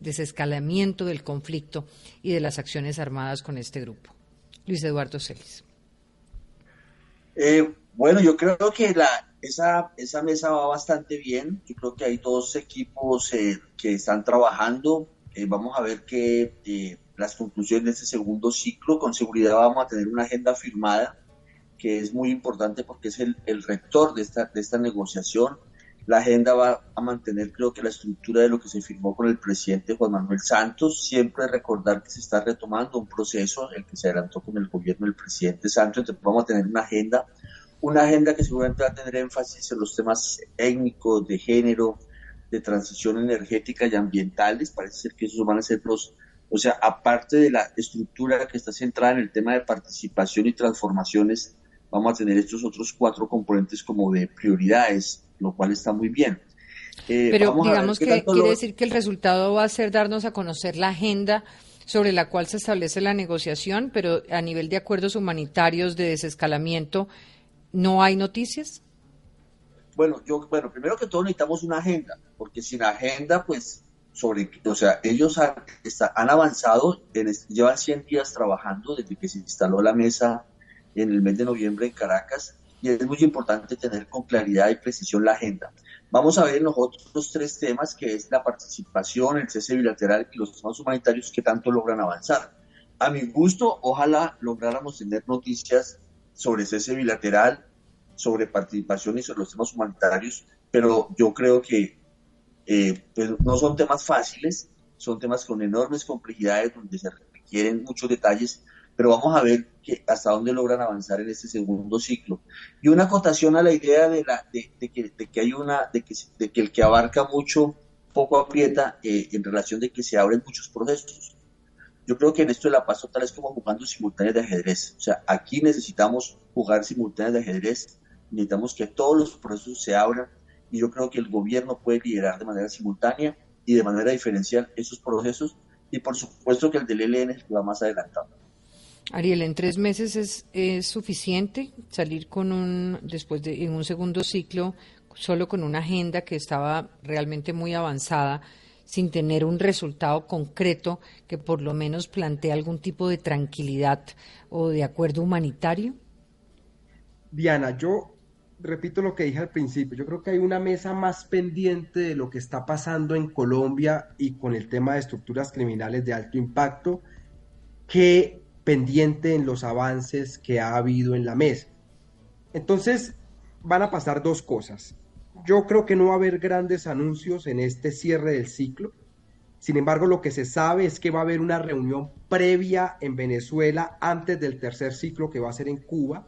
desescalamiento del conflicto y de las acciones armadas con este grupo? Luis Eduardo Celis. Eh, bueno, yo creo que la, esa, esa mesa va bastante bien. Yo creo que hay dos equipos eh, que están trabajando. Eh, vamos a ver que eh, las conclusiones de este segundo ciclo, con seguridad vamos a tener una agenda firmada que es muy importante porque es el, el rector de esta, de esta negociación. La agenda va a mantener, creo que, la estructura de lo que se firmó con el presidente Juan Manuel Santos. Siempre recordar que se está retomando un proceso, el que se adelantó con el gobierno del presidente Santos. Entonces, vamos a tener una agenda, una agenda que seguramente va a tener énfasis en los temas étnicos, de género, de transición energética y ambientales. Parece ser que esos van a ser los, o sea, aparte de la estructura que está centrada en el tema de participación y transformaciones, vamos a tener estos otros cuatro componentes como de prioridades lo cual está muy bien. Eh, Pero digamos que quiere decir que el resultado va a ser darnos a conocer la agenda sobre la cual se establece la negociación, pero a nivel de acuerdos humanitarios de desescalamiento, ¿no hay noticias? Bueno, yo, bueno, primero que todo necesitamos una agenda, porque sin agenda, pues, sobre, o sea, ellos han, han avanzado, llevan 100 días trabajando desde que se instaló la mesa en el mes de noviembre en Caracas, y es muy importante tener con claridad y precisión la agenda. Vamos a ver los otros tres temas, que es la participación, el cese bilateral y los temas humanitarios que tanto logran avanzar. A mi gusto, ojalá lográramos tener noticias sobre cese bilateral, sobre participación y sobre los temas humanitarios, pero yo creo que eh, pues no son temas fáciles, son temas con enormes complejidades donde se requieren muchos detalles, pero vamos a ver que, hasta dónde logran avanzar en este segundo ciclo. Y una acotación a la idea de, la, de, que, de que, hay una, de que, de que, el que abarca mucho poco aprieta eh, en relación de que se abren muchos procesos. Yo creo que en esto de la paz total es como jugando simultáneas de ajedrez. O sea, aquí necesitamos jugar simultáneas de ajedrez, necesitamos que todos los procesos se abran y yo creo que el gobierno puede liderar de manera simultánea y de manera diferencial esos procesos y por supuesto que el del ELN es el que va más adelantado. Ariel, en tres meses es, es, suficiente salir con un, después de en un segundo ciclo, solo con una agenda que estaba realmente muy avanzada, sin tener un resultado concreto que por lo menos plantee algún tipo de tranquilidad o de acuerdo humanitario? Diana, yo repito lo que dije al principio, yo creo que hay una mesa más pendiente de lo que está pasando en Colombia y con el tema de estructuras criminales de alto impacto que pendiente en los avances que ha habido en la mesa. Entonces, van a pasar dos cosas. Yo creo que no va a haber grandes anuncios en este cierre del ciclo. Sin embargo, lo que se sabe es que va a haber una reunión previa en Venezuela antes del tercer ciclo que va a ser en Cuba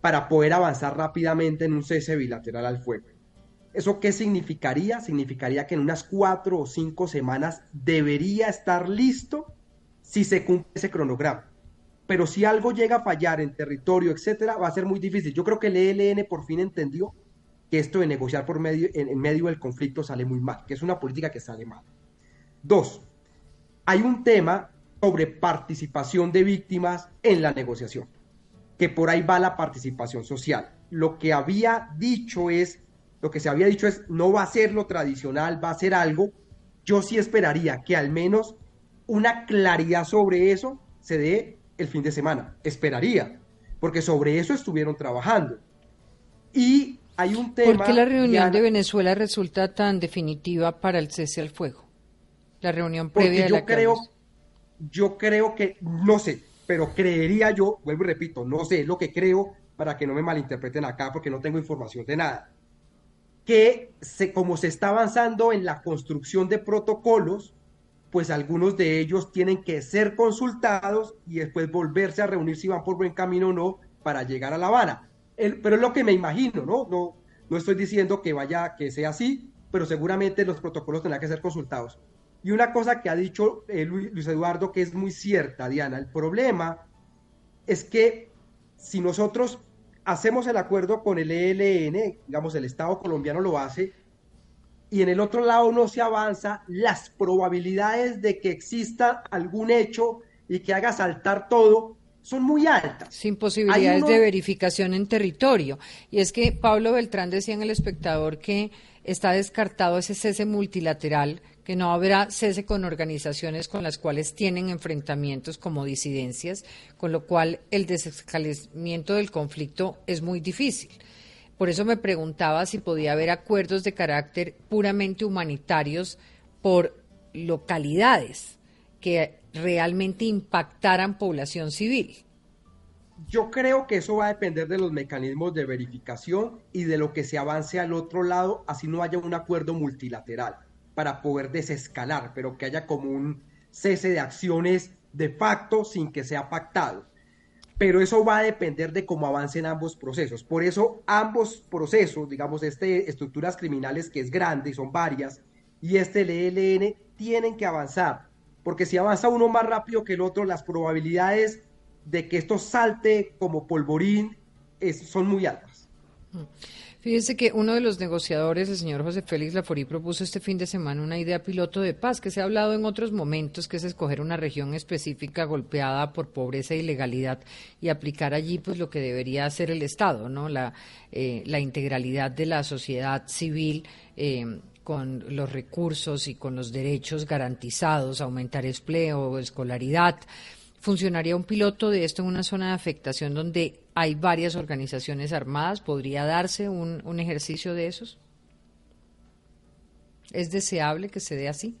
para poder avanzar rápidamente en un cese bilateral al fuego. ¿Eso qué significaría? Significaría que en unas cuatro o cinco semanas debería estar listo si se cumple ese cronograma. Pero si algo llega a fallar en territorio, etcétera, va a ser muy difícil. Yo creo que el ELN por fin entendió que esto de negociar por medio, en, medio del conflicto sale muy mal, que es una política que sale mal. Dos, hay un tema sobre participación de víctimas en la negociación, que por ahí va la participación social. Lo que había dicho es, lo que se había dicho es, no va a ser lo tradicional, va a ser algo. Yo sí esperaría que al menos una claridad sobre eso se dé el fin de semana. Esperaría, porque sobre eso estuvieron trabajando. Y hay un tema... ¿Por qué la reunión de Venezuela resulta tan definitiva para el cese al fuego? La reunión previa yo creo, yo creo que, no sé, pero creería yo, vuelvo y repito, no sé, lo que creo para que no me malinterpreten acá porque no tengo información de nada, que se, como se está avanzando en la construcción de protocolos, pues algunos de ellos tienen que ser consultados y después volverse a reunir si van por buen camino o no para llegar a La Habana. pero es lo que me imagino, ¿no? ¿no? No estoy diciendo que vaya, que sea así, pero seguramente los protocolos tendrán que ser consultados. Y una cosa que ha dicho eh, Luis Eduardo que es muy cierta, Diana, el problema es que si nosotros hacemos el acuerdo con el ELN, digamos, el Estado colombiano lo hace, y en el otro lado no se avanza, las probabilidades de que exista algún hecho y que haga saltar todo son muy altas. Sin posibilidades de verificación en territorio. Y es que Pablo Beltrán decía en El Espectador que está descartado ese cese multilateral, que no habrá cese con organizaciones con las cuales tienen enfrentamientos como disidencias, con lo cual el desescalamiento del conflicto es muy difícil. Por eso me preguntaba si podía haber acuerdos de carácter puramente humanitarios por localidades que realmente impactaran población civil. Yo creo que eso va a depender de los mecanismos de verificación y de lo que se avance al otro lado, así no haya un acuerdo multilateral para poder desescalar, pero que haya como un cese de acciones de facto sin que sea pactado. Pero eso va a depender de cómo avancen ambos procesos. Por eso ambos procesos, digamos, este estructuras criminales que es grande y son varias, y este ELN tienen que avanzar, porque si avanza uno más rápido que el otro, las probabilidades de que esto salte como polvorín son muy altas. Fíjese que uno de los negociadores, el señor José Félix Laforí, propuso este fin de semana una idea piloto de paz que se ha hablado en otros momentos, que es escoger una región específica golpeada por pobreza e ilegalidad y aplicar allí pues lo que debería hacer el Estado, ¿no? La, eh, la integralidad de la sociedad civil. Eh, con los recursos y con los derechos garantizados, aumentar empleo, escolaridad. ¿Funcionaría un piloto de esto en una zona de afectación donde hay varias organizaciones armadas? ¿Podría darse un, un ejercicio de esos? ¿Es deseable que se dé así?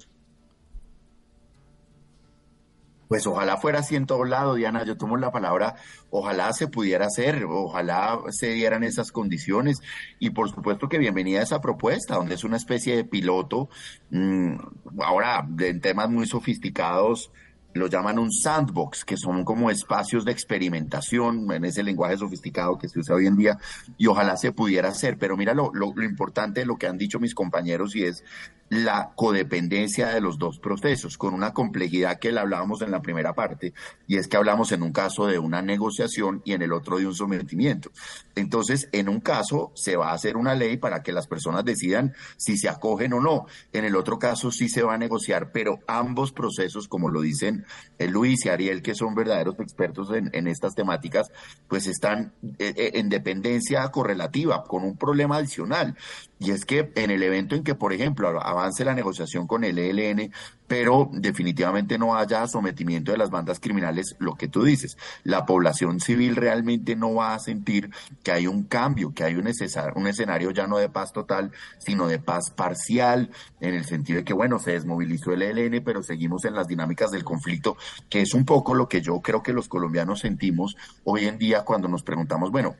Pues ojalá fuera así en todo lado, Diana. Yo tomo la palabra, ojalá se pudiera hacer, ojalá se dieran esas condiciones. Y por supuesto que bienvenida a esa propuesta, donde es una especie de piloto. Mm, ahora, en temas muy sofisticados, lo llaman un sandbox, que son como espacios de experimentación en ese lenguaje sofisticado que se usa hoy en día, y ojalá se pudiera hacer. Pero mira lo, lo, lo importante de lo que han dicho mis compañeros y es la codependencia de los dos procesos, con una complejidad que le hablábamos en la primera parte, y es que hablamos en un caso de una negociación y en el otro de un sometimiento. Entonces, en un caso se va a hacer una ley para que las personas decidan si se acogen o no. En el otro caso sí se va a negociar, pero ambos procesos, como lo dicen eh, Luis y Ariel, que son verdaderos expertos en, estas temáticas, pues están eh, eh, en dependencia correlativa, con un problema adicional. Y es que en el evento en que, por ejemplo, avance la negociación con el ELN, pero definitivamente no haya sometimiento de las bandas criminales, lo que tú dices, la población civil realmente no va a sentir que hay un cambio, que hay un, escenario ya no de paz total, sino de paz parcial, en el sentido de que, bueno, se desmovilizó el ELN, pero seguimos en las dinámicas del conflicto, que es un poco lo que yo creo que los colombianos sentimos hoy en día cuando nos preguntamos, bueno,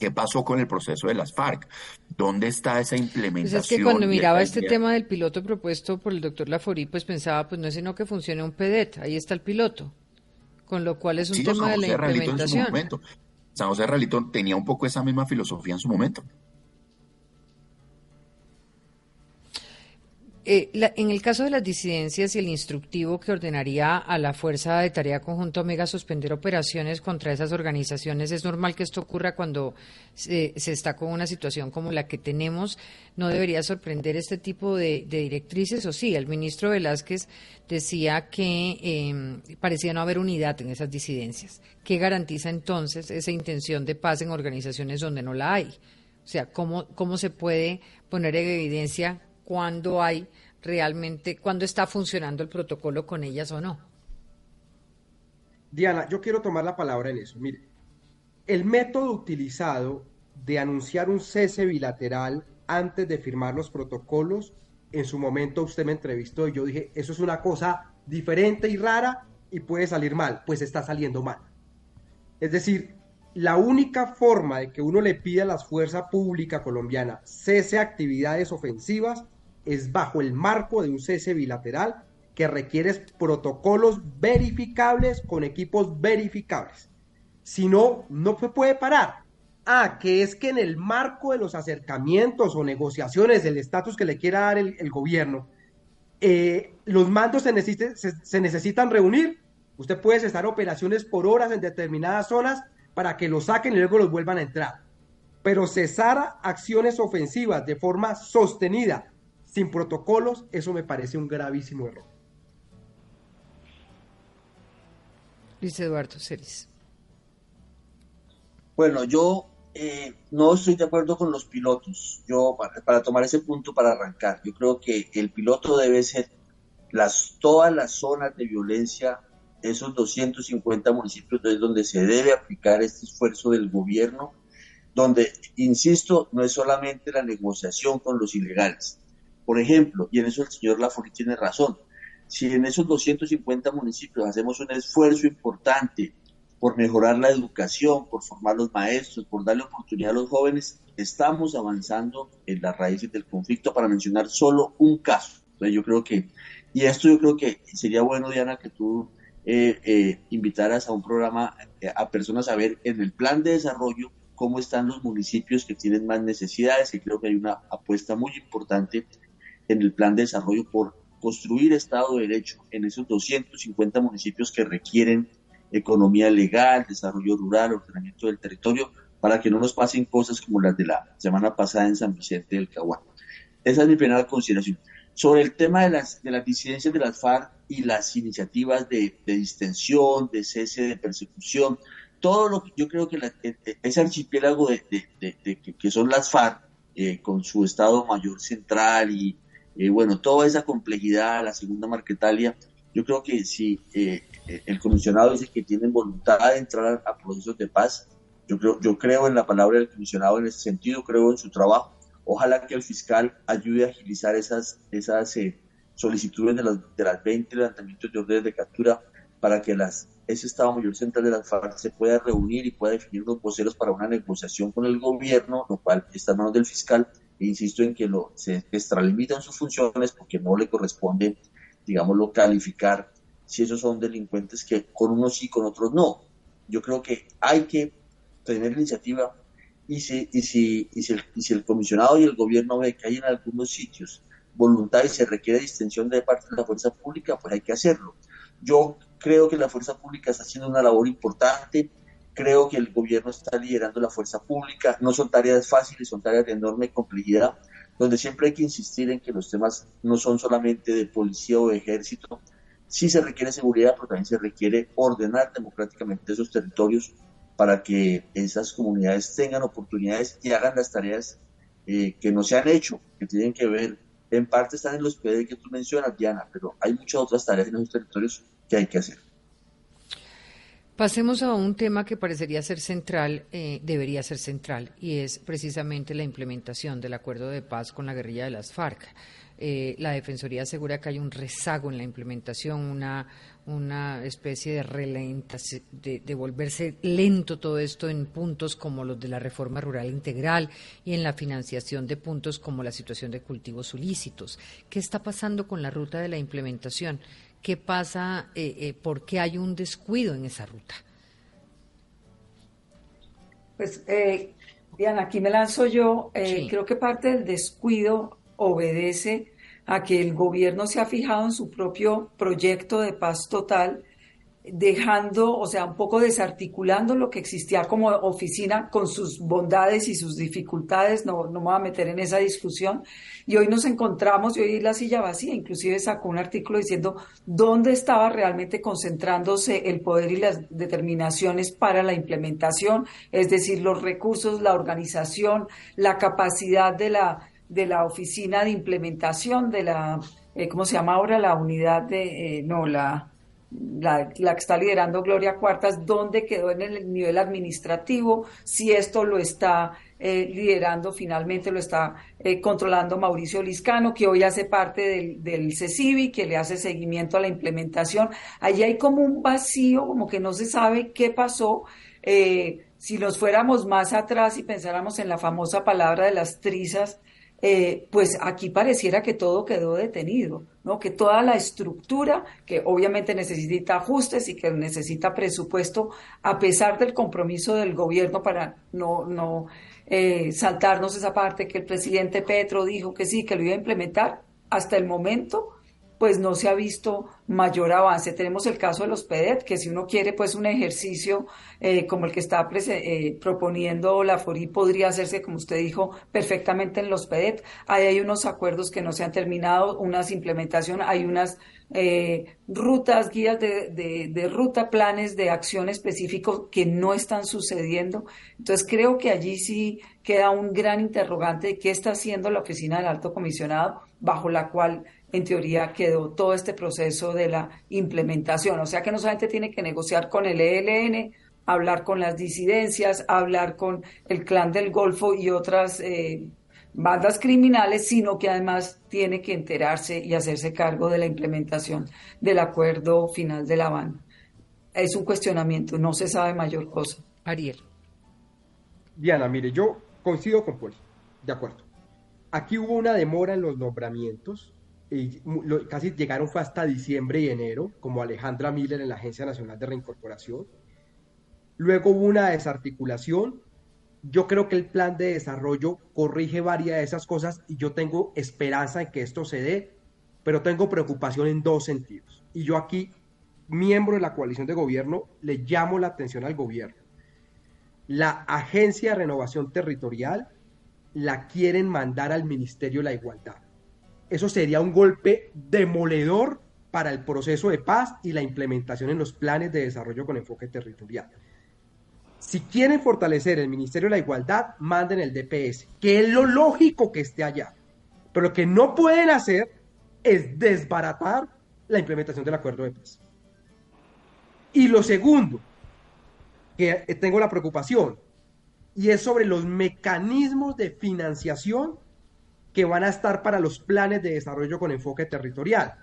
¿Qué pasó con el proceso de las FARC? ¿Dónde está esa implementación? Pues es que cuando miraba este tema del piloto propuesto por el doctor Laforí, pues pensaba, pues no es sino que funcione un PEDET, ahí está el piloto, con lo cual es un tema de la implementación. San José Ralito tenía un poco esa misma filosofía en su momento. Eh, en el caso de las disidencias y el instructivo que ordenaría a la Fuerza de Tarea Conjunto Omega suspender operaciones contra esas organizaciones, es normal que esto ocurra cuando se, está con una situación como la que tenemos. ¿No debería sorprender este tipo de, directrices? O sí, el ministro Velázquez decía que em, parecía no haber unidad en esas disidencias. ¿Qué garantiza entonces esa intención de paz en organizaciones donde no la hay? O sea, ¿cómo, cómo se puede poner en evidencia cuándo hay realmente, cuándo está funcionando el protocolo con ellas o no. Diana, yo quiero tomar la palabra en eso. Mire, el método utilizado de anunciar un cese bilateral antes de firmar los protocolos, en su momento usted me entrevistó y yo dije, eso es una cosa diferente y rara y puede salir mal, pues está saliendo mal. Es decir, la única forma de que uno le pida a la fuerza pública colombiana cese actividades ofensivas es bajo el marco de un cese bilateral que requiere protocolos verificables con equipos verificables. Si no, no se puede parar. Ah, que es que en el marco de los acercamientos o negociaciones del estatus que le quiera dar el, gobierno, eh, los mandos se, se necesitan reunir. Usted puede cesar operaciones por horas en determinadas zonas para que los saquen y luego los vuelvan a entrar. Pero cesar acciones ofensivas de forma sostenida sin protocolos, eso me parece un gravísimo error. Luis Eduardo Celis. Bueno, yo eh, no estoy de acuerdo con los pilotos. Yo, para, tomar ese punto para arrancar, yo creo que el piloto debe ser las, todas las zonas de violencia, esos 250 municipios es donde se debe aplicar este esfuerzo del gobierno, donde, insisto, no es solamente la negociación con los ilegales. Por ejemplo, y en eso el señor Lafori tiene razón, si en esos 250 municipios hacemos un esfuerzo importante por mejorar la educación, por formar los maestros, por darle oportunidad a los jóvenes, estamos avanzando en las raíces del conflicto para mencionar solo un caso. Entonces yo creo que, y esto yo creo que sería bueno, Diana, que tú eh, eh, invitaras a un programa eh, a personas a ver en el plan de desarrollo cómo están los municipios que tienen más necesidades, y creo que hay una apuesta muy importante en el plan de desarrollo por construir Estado de Derecho en esos 250 municipios que requieren economía legal, desarrollo rural, ordenamiento del territorio, para que no nos pasen cosas como las de la semana pasada en San Vicente del Caguán. Esa es mi primera consideración. Sobre el tema de las, de las disidencias de las FARC y las iniciativas de, distensión, de cese de persecución, todo lo que yo creo que e, e, ese archipiélago de, que son las FARC, eh, con su Estado Mayor Central y, eh, bueno, toda esa complejidad, la segunda Marquetalia, yo creo que si eh, el comisionado dice que tienen voluntad de entrar a, procesos de paz, yo creo, yo creo en la palabra del comisionado en ese sentido, creo en su trabajo. Ojalá que el fiscal ayude a agilizar esas, esas eh, solicitudes de las, de las 20 levantamientos de órdenes de captura para que las, ese Estado Mayor Central de las FARC se pueda reunir y pueda definir los voceros para una negociación con el gobierno, lo cual está en manos del fiscal. Insisto en que lo, se extralimitan sus funciones porque no le corresponde digámoslo, calificar si esos son delincuentes que con unos sí, con otros no. Yo creo que hay que tener iniciativa y si, y si, y si, el, y si el comisionado y el gobierno ve que hay en algunos sitios voluntad y se requiere distensión de parte de la fuerza pública, pues hay que hacerlo. Yo creo que la fuerza pública está haciendo una labor importante, creo que el gobierno está liderando la fuerza pública, no son tareas fáciles, son tareas de enorme complejidad, donde siempre hay que insistir en que los temas no son solamente de policía o de ejército, sí se requiere seguridad, pero también se requiere ordenar democráticamente esos territorios para que esas comunidades tengan oportunidades y hagan las tareas eh, que no se han hecho, que tienen que ver, en parte están en los PD que tú mencionas, Diana, pero hay muchas otras tareas en esos territorios que hay que hacer. Pasemos a un tema que parecería ser central, eh, debería ser central, y es precisamente la implementación del acuerdo de paz con la guerrilla de las FARC. Eh, la Defensoría asegura que hay un rezago en la implementación, una, especie de relenta, de, de, volverse lento todo esto en puntos como los de la reforma rural integral y en la financiación de puntos como la situación de cultivos ilícitos. ¿Qué está pasando con la ruta de la implementación? Qué pasa, eh, eh, por qué hay un descuido en esa ruta. Pues, eh, Diana, aquí me lanzo yo. Eh, creo que parte del descuido obedece a que el gobierno se ha fijado en su propio proyecto de paz total dejando, o sea, un poco desarticulando lo que existía como oficina con sus bondades y sus dificultades, no, no me voy a meter en esa discusión. Y hoy nos encontramos, y hoy la silla vacía, inclusive sacó un artículo diciendo dónde estaba realmente concentrándose el poder y las determinaciones para la implementación, es decir, los recursos, la organización, la capacidad de la, de la oficina de implementación, de la, eh, ¿cómo se llama ahora? La unidad de, eh, no, la la, que está liderando Gloria Cuartas, dónde quedó en el nivel administrativo, si esto lo está eh, liderando finalmente, lo está eh, controlando Mauricio Liscano, que hoy hace parte del, del CECIBI, que le hace seguimiento a la implementación. Allí hay como un vacío, como que no se sabe qué pasó. Eh, si nos fuéramos más atrás y pensáramos en la famosa palabra de las trizas, eh, pues aquí pareciera que todo quedó detenido, ¿no? Que toda la estructura, que obviamente necesita ajustes y que necesita presupuesto, a pesar del compromiso del gobierno para no, no eh, saltarnos esa parte que el presidente Petro dijo que sí, que lo iba a implementar, hasta el momento, pues no se ha visto, mayor avance. Tenemos el caso de los PEDET, que si uno quiere pues un ejercicio eh, como el que está eh, proponiendo la FORI podría hacerse, como usted dijo, perfectamente en los PEDET. Ahí hay unos acuerdos que no se han terminado, unas implementación, hay unas eh, rutas, guías de, de, de, ruta, planes de acción específicos que no están sucediendo. Entonces creo que allí sí queda un gran interrogante de qué está haciendo la oficina del alto comisionado, bajo la cual en teoría quedó todo este proceso de la implementación. O sea que no solamente tiene que negociar con el ELN, hablar con las disidencias, hablar con el clan del Golfo y otras eh, bandas criminales, sino que además tiene que enterarse y hacerse cargo de la implementación del acuerdo final de La Habana. Es un cuestionamiento, no se sabe mayor cosa. Ariel. Diana, mire, yo coincido con Paul, de acuerdo. Aquí hubo una demora en los nombramientos, casi llegaron fue hasta diciembre y enero, como Alejandra Miller en la Agencia Nacional de Reincorporación. Luego hubo una desarticulación. Yo creo que el plan de desarrollo corrige varias de esas cosas y yo tengo esperanza en que esto se dé, pero tengo preocupación en dos sentidos. Y yo aquí, miembro de la coalición de gobierno, le llamo la atención al gobierno. La Agencia de Renovación Territorial la quieren mandar al Ministerio de la Igualdad eso sería un golpe demoledor para el proceso de paz y la implementación en los planes de desarrollo con enfoque territorial. Si quieren fortalecer el Ministerio de la Igualdad, manden el DPS, que es lo lógico que esté allá. Pero lo que no pueden hacer es desbaratar la implementación del acuerdo de paz. Y lo segundo, que tengo la preocupación, y es sobre los mecanismos de financiación que van a estar para los planes de desarrollo con enfoque territorial.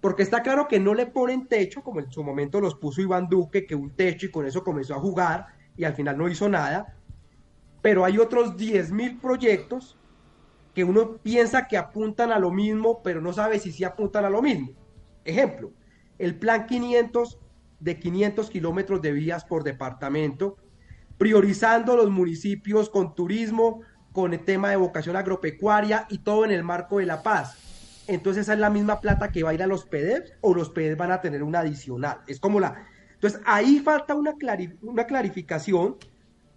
Porque está claro que no le ponen techo, como en su momento los puso Iván Duque, que un techo y con eso comenzó a jugar y al final no hizo nada. Pero hay otros 10.000 proyectos que uno piensa que apuntan a lo mismo, pero no sabe si sí apuntan a lo mismo. Ejemplo, el plan 500 de 500 kilómetros de vías por departamento, priorizando los municipios con turismo, con el tema de vocación agropecuaria y todo en el marco de la paz. Entonces esa es la misma plata que va a ir a los PEDEPs o los PEDEPs van a tener una adicional. Es como la... Entonces ahí falta una, una clarificación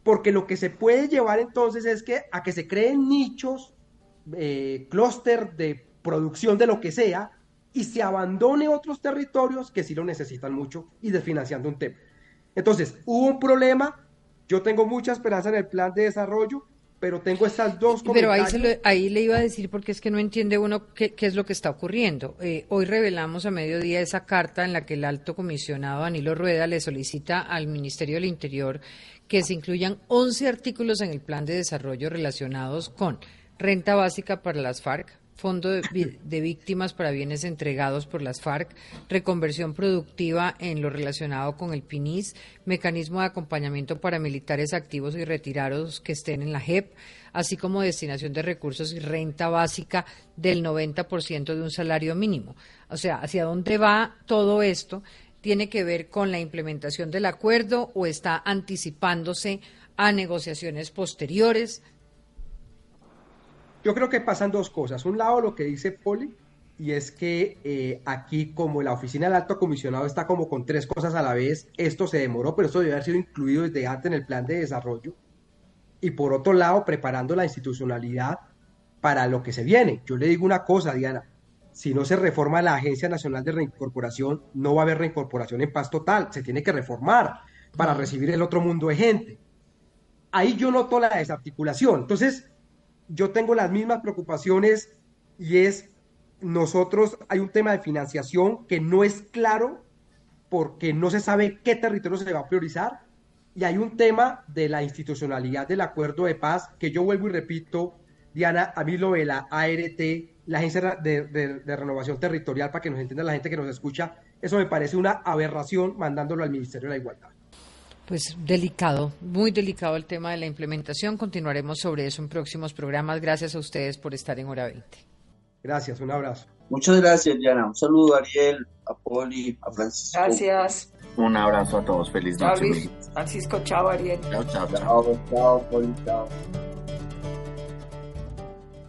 porque lo que se puede llevar entonces es que a que se creen nichos, eh, clúster de producción de lo que sea y se abandone otros territorios que sí lo necesitan mucho y desfinanciando un tema. Entonces, hubo un problema, yo tengo mucha esperanza en el plan de desarrollo, pero tengo estas dos Pero ahí, ahí le iba a decir porque es que no entiende uno qué, qué es lo que está ocurriendo. Eh, hoy revelamos a mediodía esa carta en la que el alto comisionado Danilo Rueda le solicita al Ministerio del Interior que se incluyan 11 artículos en el plan de desarrollo relacionados con renta básica para las FARC, Fondo de, Víctimas para Bienes Entregados por las FARC, reconversión productiva en lo relacionado con el PINIS, mecanismo de acompañamiento para militares activos y retirados que estén en la JEP, así como destinación de recursos y renta básica del 90% de un salario mínimo. O sea, ¿hacia dónde va todo esto? ¿Tiene que ver con la implementación del acuerdo o está anticipándose a negociaciones posteriores? Yo creo que pasan dos cosas. Un lado, lo que dice Poli, y es que eh, aquí, como la oficina del alto comisionado está como con tres cosas a la vez, esto se demoró, pero esto debe haber sido incluido desde antes en el plan de desarrollo. Y por otro lado, preparando la institucionalidad para lo que se viene. Yo le digo una cosa, Diana, si no se reforma la Agencia Nacional de Reincorporación, no va a haber reincorporación en paz total, se tiene que reformar para recibir el otro mundo de gente. Ahí yo noto la desarticulación. Entonces, yo tengo las mismas preocupaciones y es nosotros hay un tema de financiación que no es claro porque no se sabe qué territorio se va a priorizar y hay un tema de la institucionalidad del acuerdo de paz que yo vuelvo y repito, Diana, a mí lo de la ART, la Agencia de, de Renovación Territorial, para que nos entienda la gente que nos escucha, eso me parece una aberración mandándolo al Ministerio de la Igualdad. Pues delicado, muy delicado el tema de la implementación. Continuaremos sobre eso en próximos programas. Gracias a ustedes por estar en Hora 20. Gracias, un abrazo. Muchas gracias, Diana. Un saludo a Ariel, a Poli, a Francisco. Gracias. Un abrazo a todos. Feliz noche. Francisco, chao, Ariel. Chao, chao, chao. Chao, Poli, chao.